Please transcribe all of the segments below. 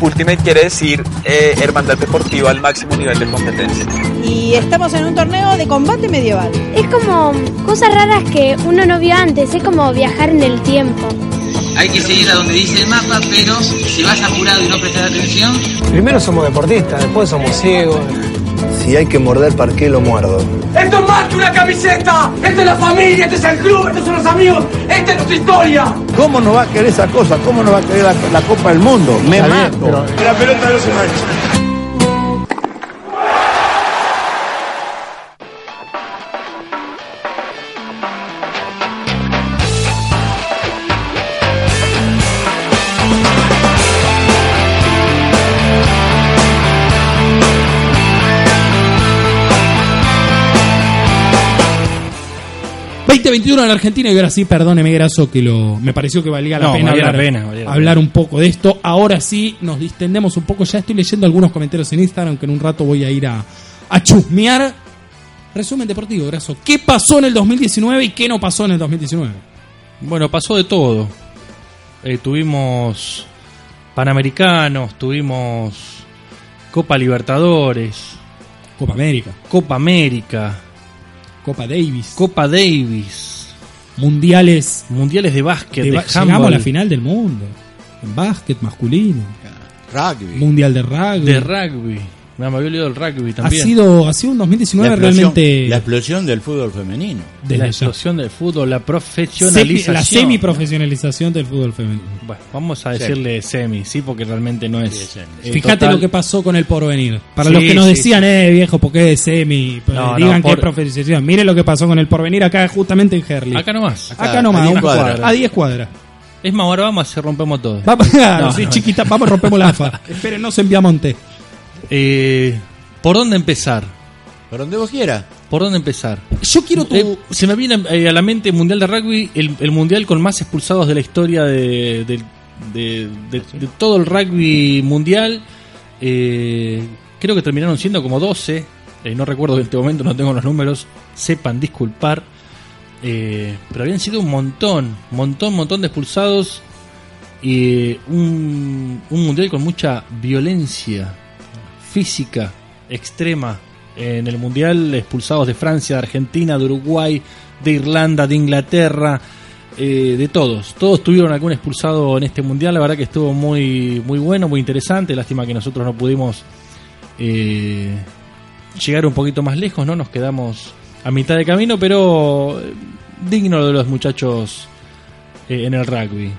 Ultimate quiere decir eh, hermandad deportiva al máximo nivel de competencia. Y estamos en un torneo de combate medieval. Es como cosas raras que uno no vio antes, es como viajar en el tiempo. Hay que seguir a donde dice el mapa, pero si vas apurado y no prestas atención... Primero somos deportistas, después somos ciegos. Si hay que morder, ¿para qué lo muerdo? ¡Esto que una camiseta! ¡Esto es la familia! ¡Este es el club! ¡Estos son los amigos! ¡Esta es nuestra historia! ¿Cómo no va a querer esa cosa? ¿Cómo no va a querer la, la Copa del Mundo? Me mato. Pero... La pelota no se mancha. 2021 en Argentina y ahora sí, perdóneme, Graso, que lo, me pareció que valía la No, pena, valía la hablar, pena, valía la hablar un poco de esto. Ahora sí, nos distendemos un poco. Ya estoy leyendo algunos comentarios en Instagram, que en un rato voy a ir a, a chusmear. Resumen deportivo, Graso. ¿Qué pasó en el 2019 y qué no pasó en el 2019? Bueno, pasó de todo. Eh, tuvimos Panamericanos, tuvimos Copa Libertadores, Copa América, Copa América, Copa Davis, Copa Davis, Mundiales, Mundiales de básquet, de llegamos a la final del mundo. En básquet masculino. Rugby. Mundial de rugby. de rugby. Me había olvidado el rugby ha también. sido, ha sido un 2019 La realmente la explosión del fútbol femenino. de la la, explosión del fútbol, la profesionalización. la semiprofesionalización del fútbol femenino. Bueno, vamos a decirle semi, sí, porque realmente no es. Sí, Fíjate total. lo que pasó con el porvenir. Para Sí, los que nos sí, decían, eh, viejo, ¿por qué es semi? Pues, No, no, digan que por- es profesionalización. Miren lo que pasó con el porvenir acá, justamente en Herley. Acá nomás. Acá, Acá, nomás, a 10 un- cuadras. a 10 cuadras. Es más, ahora vamos a rompemos todo. Vamos, No, sí, no. chiquita, vamos, rompemos la AFA. Esperen, no se envía Monte. Eh, ¿Por dónde empezar? Por donde vos quieras. ¿Por dónde empezar? Yo quiero tu. Eh, se me viene eh, a la mente Mundial de Rugby, el, el mundial con más expulsados de la historia de, de- de- todo el rugby mundial. Eh, creo que terminaron siendo como 12. eh, no recuerdo en este momento, no tengo los números. Sepan disculpar. Pero habían sido un montón, montón, montón de expulsados. Y un, un mundial con mucha violencia física extrema en el mundial, expulsados de Francia, de Argentina, de Uruguay, de Irlanda, de Inglaterra, eh, de todos. Todos tuvieron algún expulsado en este mundial. La verdad que estuvo muy, muy bueno, muy interesante. Lástima que nosotros no pudimos eh, llegar un poquito más lejos, ¿no? Nos quedamos a mitad de camino, pero eh, digno de los muchachos eh, en el rugby.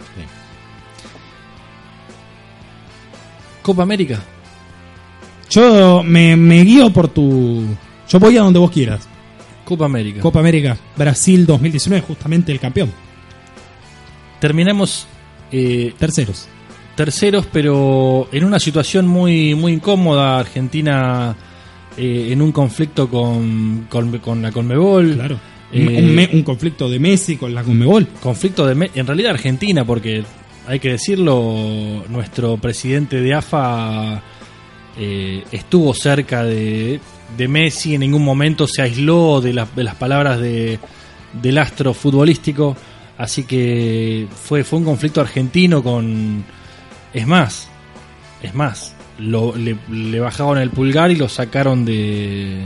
Copa América. Yo me, me guío por tu. Yo voy a donde vos quieras. Copa América. Copa América, Brasil 2019, justamente el campeón. Terminamos eh, Terceros. terceros, pero en una situación muy, muy incómoda. Argentina eh, en un conflicto con, con, con la Conmebol. Claro. Eh, un, un me- un conflicto de Messi con la Conmebol. conflicto de en realidad Argentina porque hay que decirlo nuestro presidente de AFA eh, estuvo cerca de, de Messi en ningún momento se aisló de, las- de las palabras de, del astro futbolístico así que fue fue un conflicto argentino con es más es más lo- le, le bajaron el pulgar y lo sacaron de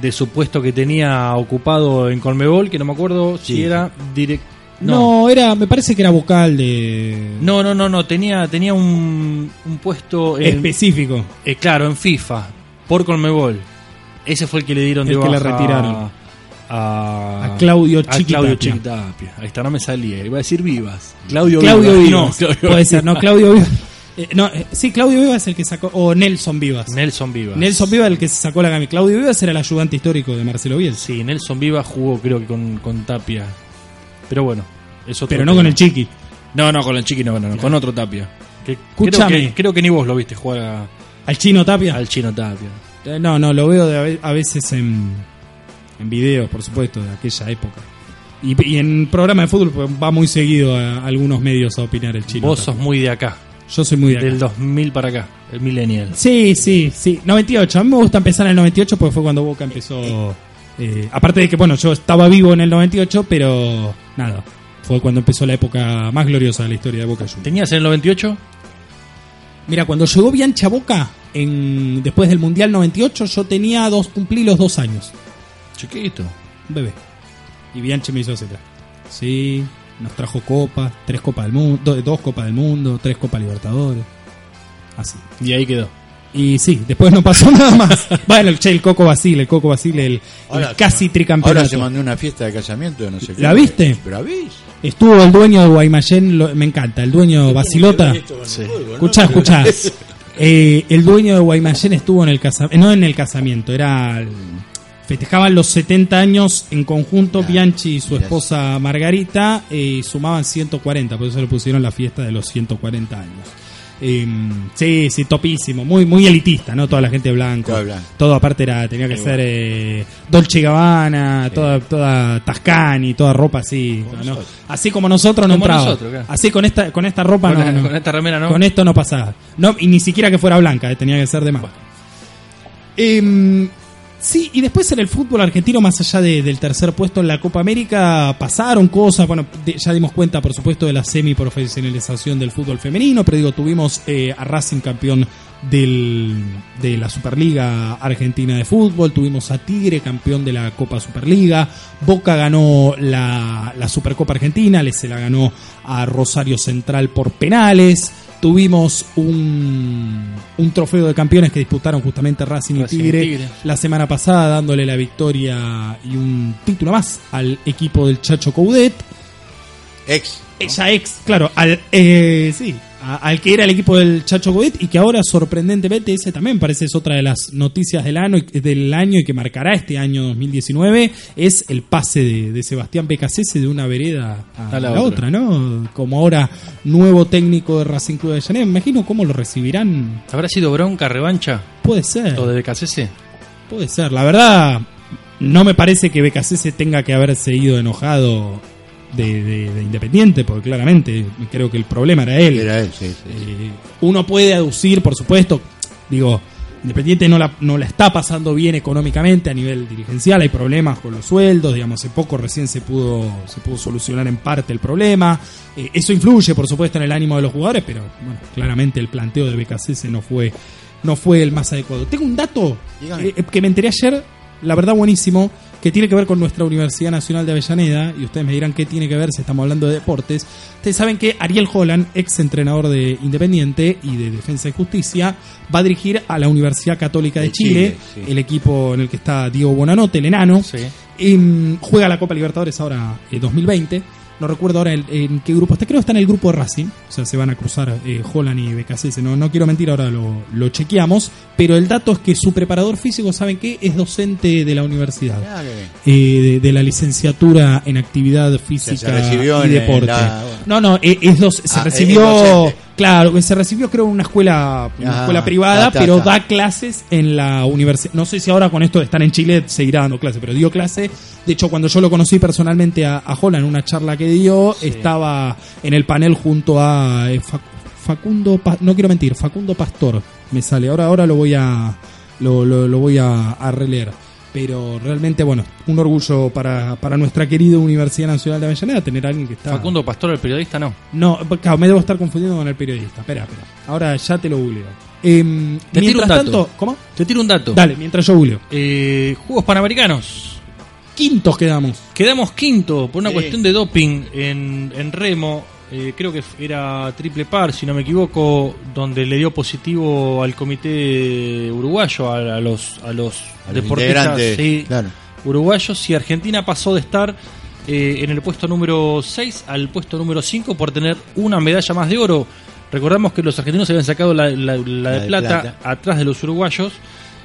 de su puesto que tenía ocupado en Colmebol que no me acuerdo si era direct No. era, me parece que era vocal de. no, no, no, no, tenía, tenía un, un puesto en, específico. eh, claro, en FIFA, por Colmebol. Ese fue el que le dieron El de que le baja retiraron. A, A Claudio a Chiquitapia. Claudio Chiquitapia. Ahí está, no me salía. Iba a decir vivas. Claudio, Claudio Vivas. Vivas. No, Claudio Puede Vivas. ser, no, Claudio Vivas. Eh, no, eh, sí, Claudio Vivas es el que sacó. O Nelson Vivas. Nelson Vivas. Nelson Vivas el que se sacó la camiseta. Claudio Vivas era el ayudante histórico de Marcelo Bielsa. Sí, Nelson Vivas jugó creo que con, con Tapia. Pero bueno, es otro Pero no con el Chiqui. No, no, con el Chiqui no, no, no, con otro Tapia. Que creo, Escúchame. que, creo que ni vos lo viste jugar a- ¿Al chino Tapia? al chino Tapia. Eh, No, no, lo veo de a ve- a veces en, en videos, por supuesto, de aquella época. Y, y en programa de fútbol pues, va muy seguido a, algunos medios a opinar el chino. Vos Tapia. sos muy de acá. Yo soy muy de acá. Del 2000 para acá, el millennial. Sí, sí, sí. 98. A mí me gusta empezar en el 98 porque fue cuando Boca empezó. Eh, aparte de que, bueno, yo estaba vivo en el 98, pero nada. Fue cuando empezó la época más gloriosa de la historia de Boca Juniors. ¿Tenías en el 98? Mira, cuando llegó Bianchi a Boca, en, después del Mundial 98, yo tenía dos, cumplí los dos años. Chiquito. Un bebé. Y Bianchi me hizo hacer. Sí, nos trajo copas, tres copas del mundo, dos copas del mundo, tres copas Libertadores. Así. Y ahí quedó. Y sí, después no pasó nada más. bueno, el, che, el Coco Basile, el Coco Basile, el, el Ahora casi Ahora tricampeonato. se mandó una fiesta de casamiento de no sé qué. ¿La viste? ¿Pero la? Estuvo el dueño de Guaymallén, lo- me encanta, el dueño Basilota. Sí. Escuchá, escuchá. Eh, el dueño de Guaymallén estuvo en el casamiento, no en el casamiento, era el- festejaban los 70 años en conjunto Bianchi y su esposa Margarita eh, y sumaban 140, por eso le pusieron la fiesta de los 140 años. Eh, sí, sí, topísimo, muy muy elitista, ¿no? Toda la gente blanca. Todo blanco. Todo aparte era tenía que Sí, ser eh, Dolce Gabbana, toda toda Tascani, toda ropa así, ¿no? Así como nosotros no Como entraba. nosotros, claro. Así con esta con esta ropa Con, no, no. con esta remera, ¿no? Con esto no pasaba. No, y ni siquiera que fuera blanca, eh, tenía que ser de más. Sí, y después en el fútbol argentino, más allá de- del tercer puesto en la Copa América, pasaron cosas. Bueno, ya dimos cuenta, por supuesto, de la semiprofesionalización del fútbol femenino, pero digo, tuvimos eh, a Racing campeón del, de la Superliga Argentina de Fútbol, tuvimos a Tigre campeón de la Copa Superliga, Boca ganó la, la Supercopa Argentina, le se la ganó a Rosario Central por penales, tuvimos un, un trofeo de campeones que disputaron justamente Racing y Racing y Tigre, Tigre. la semana pasada dándole la victoria y un título más al equipo del Chacho Coudet. Ex. Ella ex, claro, al, eh, sí, a- al que era el equipo del Chacho Coudet y que ahora sorprendentemente ese también parece es otra de las noticias del año, del año y que marcará este año 2019 es el pase de, de Sebastián Becasese de una vereda a, A la la, otra. otra. ¿no? Como ahora nuevo técnico de Racing Club de Avellaneda, me imagino cómo lo recibirán, ¿Habrá sido bronca, revancha? puede ser. Lo de BKCC. Puede ser, la verdad, no me parece que BKC tenga que haberse ido enojado de, de- de Independiente, porque claramente creo que el problema era él. Era él, sí, sí. Eh, uno puede aducir, por supuesto, digo, Independiente no la, no la está pasando bien económicamente a nivel dirigencial, hay problemas con los sueldos, digamos, hace poco recién se pudo, se pudo solucionar en parte el problema. Eh, eso influye, por supuesto, en el ánimo de los jugadores, pero bueno, claramente el planteo de BKC no fue, no fue el más adecuado. Tengo un dato eh, que me enteré ayer, la verdad buenísimo, que tiene que ver con nuestra Universidad Nacional de Avellaneda, y ustedes me dirán qué tiene que ver si estamos hablando de deportes. Ustedes saben que Ariel Holland, ex entrenador de Independiente y de Defensa y Justicia, va a dirigir a la Universidad Católica de, De Chile, Chile, sí. el equipo en el que está Diego Bonanote, el enano. Sí. Em, juega la Copa Libertadores ahora eh, 2020. No recuerdo ahora el- en qué grupo está. Creo que está en el grupo de Racing. O sea, se van a cruzar eh, Holland y BKC. No, no quiero mentir, ahora lo, lo chequeamos. Pero el dato es que su preparador físico, ¿saben qué? Es docente de la universidad. Ah. Eh, de, de la licenciatura en actividad física se recibió y en deporte. la- No, no, eh, es dos, se Ah, recibió, es docente. Claro, se recibió creo en una escuela, una Ah, escuela privada, ta, ta, pero da clases en la universidad. No sé si ahora con esto de estar en Chile seguirá dando clases, pero dio clase. De hecho, cuando yo lo conocí personalmente a, a Holland en una charla que dio, estaba en el panel junto a eh, Fac- Facundo, no quiero mentir, Facundo Pastor, me sale. Ahora, ahora lo voy a, lo, lo- lo voy a, a releer. Pero realmente, bueno, un orgullo para, para nuestra querida Universidad Nacional de Avellaneda tener a alguien que está. Facundo Pastor, el periodista, no. No, claro, me debo estar confundiendo con el periodista. Espera, espera. Ahora ya te lo googleo. Em, Te tiro un dato. tanto, ¿cómo? Te tiro un dato. Dale, mientras yo googleo. Eh, Juegos Panamericanos. Quintos quedamos. Quedamos quinto por una Sí. cuestión de doping en, en remo. Eh, creo que era triple par, si no me equivoco, donde le dio positivo al comité uruguayo, a, a los, a los A deportistas integrantes, sí, claro. uruguayos. Y Argentina pasó de estar eh, en el puesto número 6 al puesto número 5 por tener una medalla más de oro. Recordamos que los argentinos habían sacado la, la- la de, de plata, plata. atrás de los uruguayos.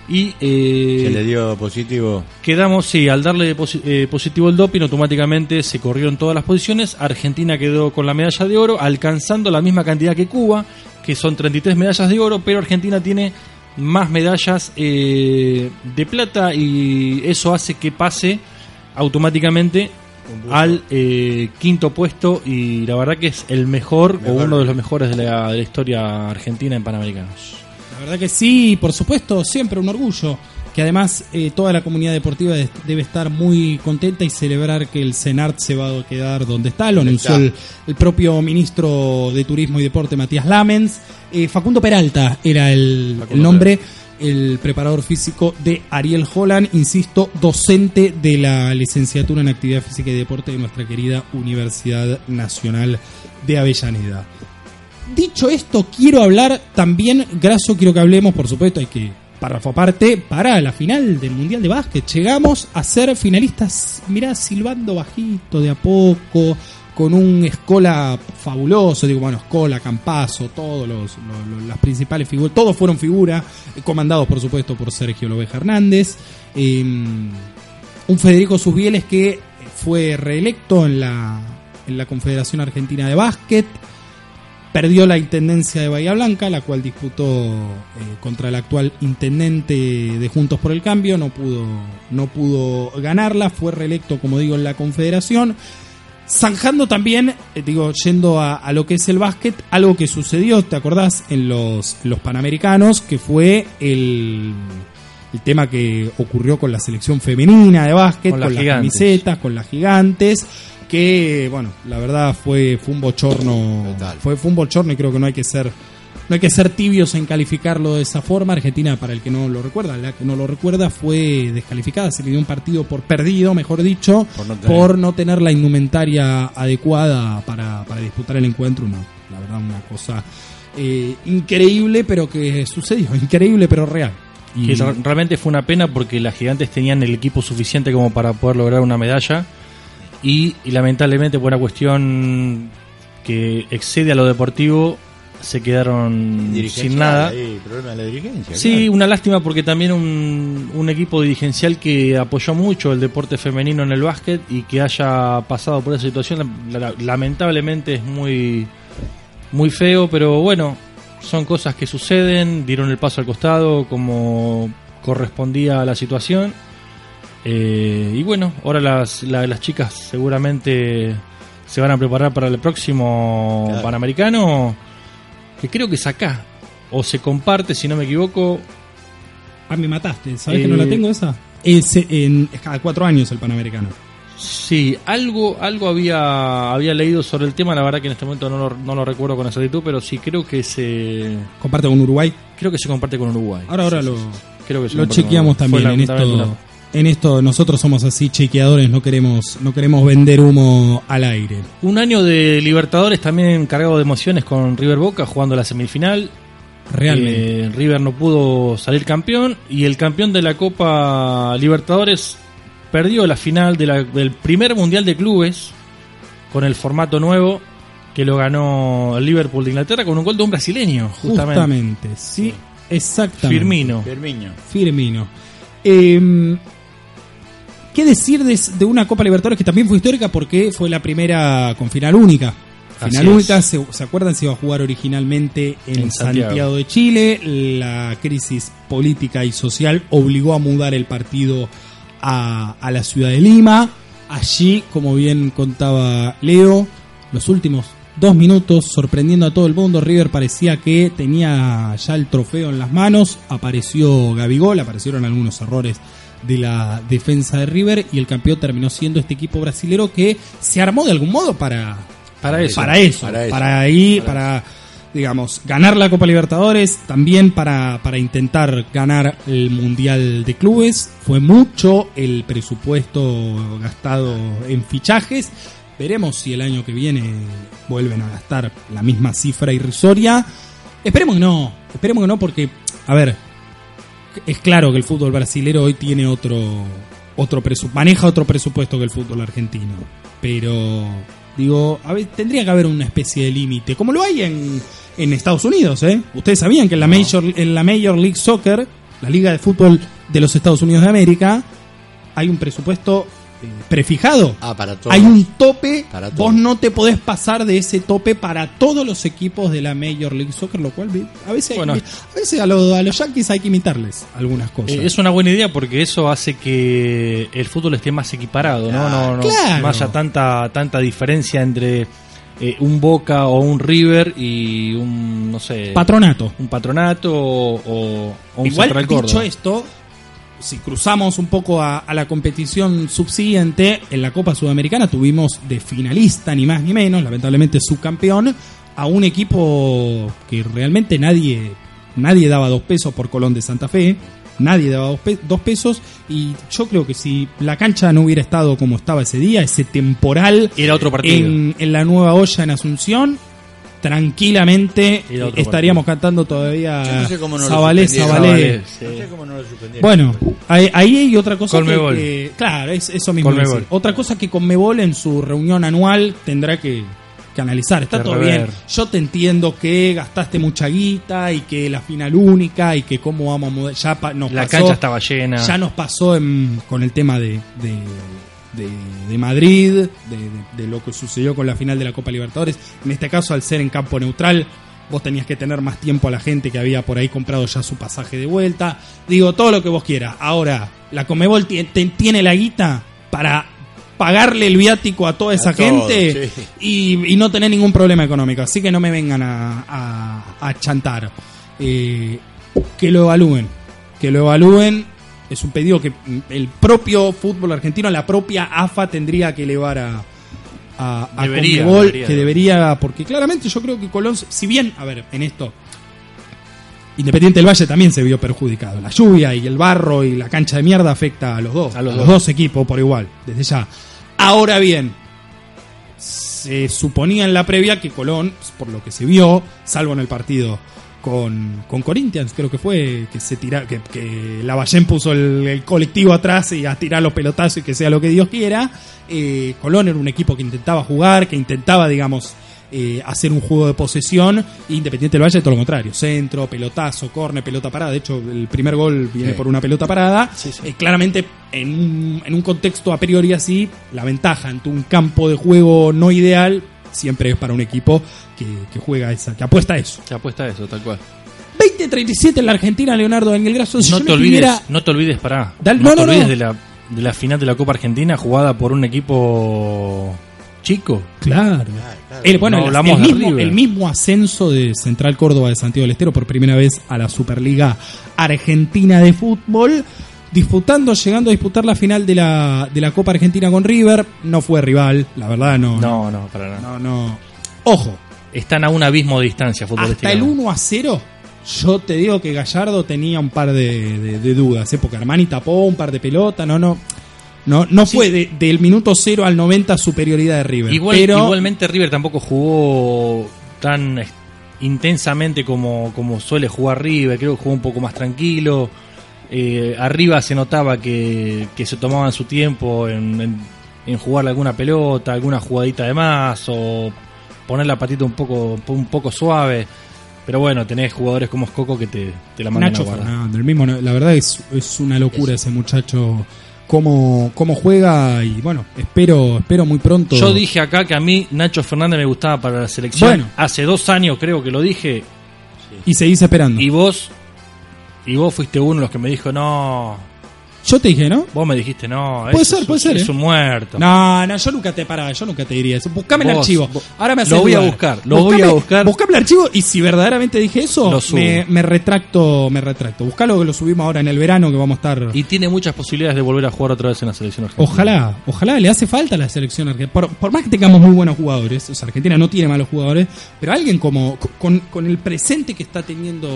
Y eh, Se le dio positivo. Quedamos, sí, al darle posi- eh, positivo el doping, automáticamente se corrieron todas las posiciones. Argentina quedó con la medalla de oro, alcanzando la misma cantidad que Cuba, que son 33 medallas de oro, pero Argentina tiene más medallas eh, de plata y eso hace que pase automáticamente al eh, quinto puesto y la verdad que es el mejor, o uno de los mejores de la, de la historia argentina en Panamericanos. La verdad que sí, por supuesto, siempre un orgullo. Que además eh, toda la comunidad deportiva de- debe estar muy contenta y celebrar que el CENART se va a quedar donde está. Lo anunció el, el propio ministro de Turismo y Deporte, Matías Lamens. Eh, Facundo Peralta era el, el nombre, el preparador físico de Ariel Holland, insisto, docente de la licenciatura en Actividad Física y Deporte de nuestra querida Universidad Nacional de Avellaneda. Dicho esto, quiero hablar también, Graso, quiero que hablemos, por supuesto, hay que párrafo aparte, para la final del Mundial de Básquet. Llegamos a ser finalistas, mirá, silbando bajito de a poco, con un Escola fabuloso, digo, bueno, Escola, Campazo, todos los, las principales figuras, todos fueron figuras, eh, comandados por supuesto por Sergio Lobeja Hernández. Eh, un Federico Susbieles que fue reelecto en la, en la Confederación Argentina de Básquet. Perdió la intendencia de Bahía Blanca, la cual disputó eh, contra el actual intendente de Juntos por el Cambio. No pudo, no pudo ganarla. Fue reelecto, como digo, en la Confederación. Zanjando también, eh, digo, yendo a, a lo que es el básquet, algo que sucedió, ¿te acordás? En los, los Panamericanos, que fue el, el tema que ocurrió con la selección femenina de básquet, Con con, las camisetas, con las gigantes, que, bueno, la verdad fue, fue un bochorno, fue, fue un bochorno y creo que no hay que ser no hay que ser tibios en calificarlo de esa forma. Argentina, para el que no lo recuerda, la que no lo recuerda, fue descalificada. Se le dio un partido por perdido, mejor dicho, Por no por tener- no tener la indumentaria adecuada para, para disputar el encuentro. Una, la verdad, una cosa eh, increíble, pero que sucedió. Increíble, pero real. Y- Que realmente fue una pena porque las gigantes tenían el equipo suficiente como para poder lograr una medalla y, y lamentablemente por una cuestión que excede a lo deportivo se quedaron sin nada. problema de la dirigencia. Sí, claro. una lástima porque también un, un equipo dirigencial que apoyó mucho el deporte femenino en el básquet y que haya pasado por esa situación, la- la- lamentablemente es muy, muy feo, pero bueno, son cosas que suceden, dieron el paso al costado como correspondía a la situación. Eh, y bueno, ahora las, la- las chicas seguramente se van a preparar para el próximo Claro. Panamericano, que creo que es acá, o se comparte, si no me equivoco. Ah, me mataste. ¿Sabes Eh, que no la tengo esa? Es, en, es cada cuatro años el Panamericano. Sí, algo, algo había, había leído sobre el tema, la verdad que en este momento no lo, no lo recuerdo con exactitud, pero sí creo que se Comparte con Uruguay. creo que se comparte con Uruguay. Ahora, ahora Sí, lo. Creo que lo chequeamos también Fue en esto. En esto nosotros somos así chequeadores, no queremos, no queremos vender humo al aire. Un año de Libertadores también cargado de emociones con River Boca jugando la semifinal. Realmente. Eh, River no pudo salir campeón y el campeón de la Copa Libertadores perdió la final de la- del primer Mundial de Clubes con el formato nuevo que lo ganó el Liverpool de Inglaterra con un gol de un brasileño, justamente. Justamente, sí, exactamente. Firmino. Firmino. Firmino. Eh, ¿Qué decir de, de una Copa Libertadores que también fue histórica porque fue la primera con final única? Final única, se, ¿se acuerdan? Se iba a jugar originalmente en, En Santiago. Santiago. de Chile. La crisis política y social obligó a mudar el partido a, a la ciudad de Lima. Allí, como bien contaba Leo, los últimos dos minutos, sorprendiendo a todo el mundo, River parecía que tenía ya el trofeo en las manos. Apareció Gabigol, aparecieron algunos errores de la defensa de River y el campeón terminó siendo este equipo brasilero que se armó de algún modo para Para eso. para eso, Para para, ahí, para, digamos, ganar la Copa Libertadores, también para, para intentar ganar el Mundial de Clubes. Fue mucho el presupuesto gastado en fichajes. Veremos si el año que viene vuelven a gastar la misma cifra irrisoria. Esperemos que no, esperemos que no, porque, a ver, es claro que el fútbol brasilero hoy tiene otro, otro presu- maneja otro presupuesto que el fútbol argentino. Pero, digo, a ver, tendría que haber una especie de límite, como lo hay en, en Estados Unidos, ¿eh? Ustedes sabían que en la, Major, en la Major League Soccer, la liga de fútbol de los Estados Unidos de América, hay un presupuesto prefijado. Ah, para todos. Hay un tope, Para vos no te podés pasar de ese tope para todos los equipos de la Major League Soccer, lo cual a veces, hay Bueno. que- a, veces a, los, a los Yankees hay que imitarles algunas cosas. Eh, es una buena idea porque eso hace que el fútbol esté más equiparado, ¿no? No, no, Claro. no haya tanta, tanta diferencia entre eh, un Boca o un River y un, no sé... Patronato. Un patronato o, o- o un Igual, Central dicho esto, si cruzamos un poco a, a la competición subsiguiente, en la Copa Sudamericana tuvimos de finalista, ni más ni menos, lamentablemente subcampeón, a un equipo que realmente nadie, nadie daba dos pesos por Colón de Santa Fe. Nadie daba dos, pe- dos pesos y yo creo que si la cancha no hubiera estado como estaba ese día, ese temporal Era otro partido. en, en la nueva olla en Asunción, tranquilamente estaríamos cantando todavía Yo no sé cómo no lo Zabalé, suspendieron. Zabalé. Zabalé, sí. No sé cómo no lo suspendieron. Bueno, ahí, ahí hay otra cosa que, Conmebol. que- claro, es eso mismo. Otra cosa que Conmebol en su reunión anual tendrá que, que analizar. Está Que todo rever. bien. Yo te entiendo que gastaste mucha guita y que la final única y que cómo vamos a mudar. Ya pa- nos La pasó- cancha estaba llena. Ya nos pasó en- con el tema de, de, de- de Madrid, de, de- lo que sucedió con la final de la Copa Libertadores. En este caso, al ser en campo neutral, vos tenías que tener más tiempo a la gente que había por ahí comprado ya su pasaje de vuelta. Digo, todo lo que vos quieras. Ahora, la Comebol tiene la guita para pagarle el viático a toda esa gente sí. y, y no tener ningún problema económico. Así que no me vengan a, a- a chantar. Eh, que lo evalúen. Que lo evalúen. Es un pedido que el propio fútbol argentino, la propia AFA tendría que elevar a, a, a Debería, Conmebol, debería. que debería, porque claramente yo creo que Colón, si bien, a ver, en esto, Independiente del Valle también se vio perjudicado. La lluvia y el barro y la cancha de mierda afecta a los dos, A los a los dos. dos equipos por igual, desde ya. Ahora bien, se suponía en la previa que Colón, por lo que se vio, salvo en el partido con, con Corinthians, creo que fue, que se tira, que, que Lavallén puso el, el colectivo atrás y a tirar los pelotazos y que sea lo que Dios quiera. Eh, Colón era un equipo que intentaba jugar, que intentaba, digamos, eh, hacer un juego de posesión. Independiente del Valle, todo lo contrario. Centro, pelotazo, corne, pelota parada. De hecho, el primer gol viene Sí. por una pelota parada. Sí, sí. Eh, claramente, en un, en un contexto a priori así, la ventaja ante un campo de juego no ideal siempre es para un equipo que, que juega esa, que apuesta a eso. Se apuesta a eso, tal cual. 20-37 en la Argentina, Leonardo Daniel Grasso. Si No te olvides, escribiera- no te olvides, pará. Dale- no, no, te olvides no. De, la, de la final de la Copa Argentina jugada por un equipo chico. Claro. El, bueno, No el- hablamos mismo, el mismo ascenso de Central Córdoba de Santiago del Estero por primera vez a la Superliga Argentina de Fútbol, disputando, llegando a disputar la final de la, de la Copa Argentina con River. No fue rival, la verdad no. No, no, para nada. No, no. Ojo, Están a un abismo de distancia hasta el 1 a 0, yo te digo que Gallardo tenía un par de, de- de dudas, ¿eh? porque Armani tapó un par de pelotas, no, no. No, no fue de- del minuto 0 al 90 superioridad de River. Igual, pero Igualmente River tampoco jugó tan intensamente como, como suele jugar River, creo que jugó un poco más tranquilo. Eh, arriba se notaba que, que se tomaban su tiempo en, en, en jugar alguna pelota, alguna jugadita de más o poner la patita un poco, un poco suave. Pero bueno, tenés jugadores como Escoco que te, te la mandan Nacho a guardar. El mismo, la verdad es, es una locura ese muchacho cómo, cómo juega y bueno, espero espero muy pronto. Yo dije acá que a mí Nacho Fernández me gustaba para la selección. Bueno. Hace dos años creo que lo dije. y seguís esperando. Y vos, y vos fuiste uno de los que me dijo, no. Yo te dije, ¿no? Vos me dijiste, no. Puede ser, puede ser, Es ¿eh? un muerto. No, no, yo nunca te paraba, yo nunca te diría eso. Buscame el archivo. vos- Ahora me haces lo voy a buscar, lo voy a buscar. Buscame el archivo y si verdaderamente dije eso, me, me retracto, me retracto. Buscalo que lo subimos ahora en el verano que vamos a estar. Y tiene muchas posibilidades de volver a jugar otra vez en la selección argentina. Ojalá, ojalá le hace falta a la selección argentina. Por, por más que tengamos muy buenos jugadores, o sea, Argentina no tiene malos jugadores, pero alguien como con, con el presente que está teniendo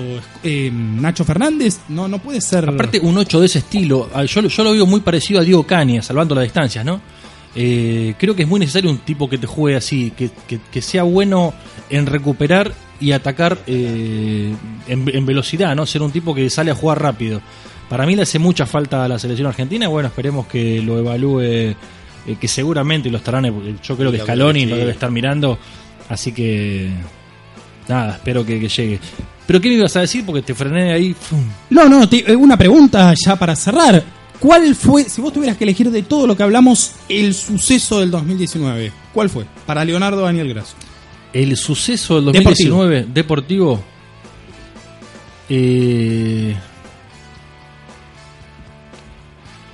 eh, Nacho Fernández, no, no puede ser. Aparte, un 8 de ese estilo, yo, yo lo veo muy parecido a Diego Cañas, salvando las distancias, ¿no? Eh, creo que es muy necesario un tipo que te juegue así, que, que- que sea bueno en recuperar y atacar eh, en, en velocidad, ¿no? Ser un tipo que sale a jugar rápido. Para mí le hace mucha falta a la selección argentina, bueno, esperemos que lo evalúe, eh, que seguramente lo estarán, yo creo que Scaloni lo debe estar mirando, así que nada, espero que, que llegue. Pero ¿qué me ibas a decir? Porque te frené ahí. No, no, te- eh, una pregunta ya para cerrar. ¿Cuál fue, si vos tuvieras que elegir de todo lo que hablamos, el suceso del 2019? ¿Cuál fue? Para Leonardo Daniel Grasso. El suceso del 2019 deportivo. eh,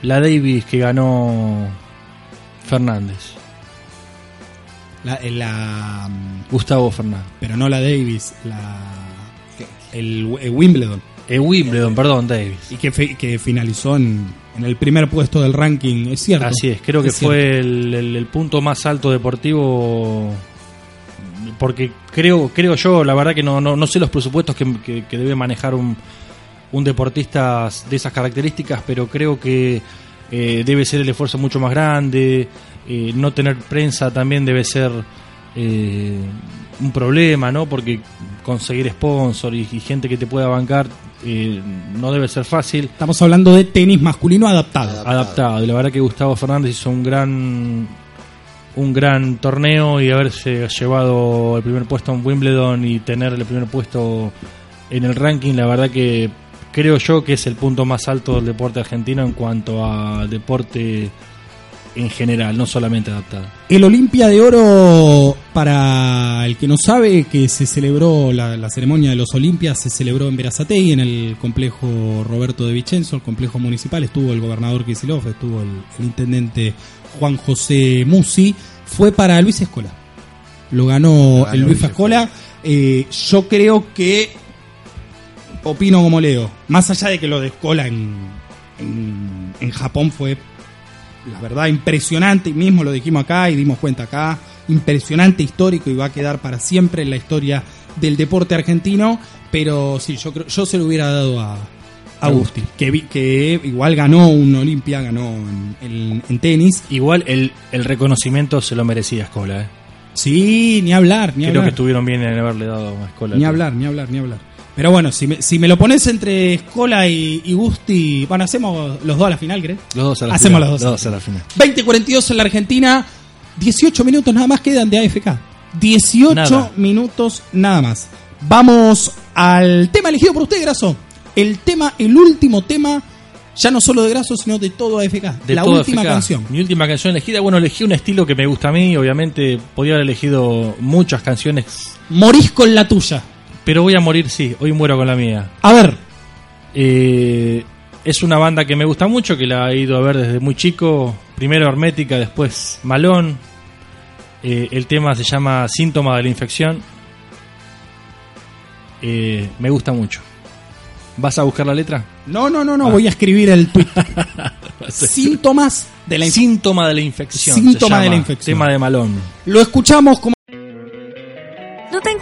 la Davis que ganó Fernández. La, eh, la, mm, Gustavo Fernández. pero no la Davis, la, el, el Wimbledon. El Wimbledon, perdón, Davis. Y que, fi- que finalizó en, en el primer puesto del ranking, es cierto. Así es, creo que Es fue el, el- el punto más alto deportivo. Porque creo, creo yo, la verdad que no, no, no sé los presupuestos que, que- que debe manejar un, un deportista de esas características, pero creo que eh, debe ser el esfuerzo mucho más grande. eh, no tener prensa también debe ser eh, un problema, ¿no? Porque conseguir sponsor y, y gente que te pueda bancar eh, no debe ser fácil Estamos hablando de tenis masculino adaptado. adaptado. Y la verdad que Gustavo Fernández hizo un gran un gran torneo y haberse llevado el primer puesto en Wimbledon y tener el primer puesto en el ranking, la verdad que creo yo que es el punto más alto del deporte argentino en cuanto a deporte en general, no solamente adaptado. El Olimpia de Oro, para el que no sabe, que se celebró, la, la ceremonia de los Olimpias se celebró en Verazategui, en el complejo Roberto de Vicenzo, el complejo municipal. Estuvo el gobernador Kisilov, estuvo el, el intendente Juan José Musi. Fue para Luis Escola. Lo ganó, ganó el Luis Luis Escola. Eh, yo creo que opino como Leo. Más allá de que lo de Escola en, en, en Japón fue la verdad impresionante, y mismo lo dijimos acá y dimos cuenta acá, impresionante histórico y va a quedar para siempre en la historia del deporte argentino, pero sí, yo creo, yo se lo hubiera dado a Agustín, que, vi- que igual ganó un Olimpia, ganó en, en- en tenis. Igual el, el reconocimiento se lo merecía Escola, ¿eh? Sí, ni hablar, ni Creo que hablar. estuvieron bien en haberle dado a Escola. Ni hablar, ni hablar, ni hablar. Pero bueno, si me, si me lo pones entre Escola y, y Gusti, bueno, hacemos los dos a la final, ¿crees? Los dos a la Hacemos final, los dos. los dos a la final. 20.42 en la Argentina, 18 minutos nada más quedan de AFK. 18 Nada. minutos nada más. Vamos al tema elegido por usted, Graso. El tema, el último tema, ya no solo de Graso, sino de todo AFK. De la todo última canción. Mi última canción elegida. Bueno, elegí un estilo que me gusta a mí. Obviamente, podría haber elegido muchas canciones. Morís con la tuya. Pero voy a morir, sí. Hoy muero con la mía. A ver, Eh, es una banda que me gusta mucho, que la he ido a ver desde muy chico. Primero Hermética, después Malón. Eh, el tema se llama Síntoma de la infección. Eh, me gusta mucho. ¿Vas a buscar la letra? no, no, no, no, Ah. voy a escribir el tweet. Síntomas de la infección. Síntoma de la infección. Síntoma de la infección. Tema de Malón. Lo escuchamos como...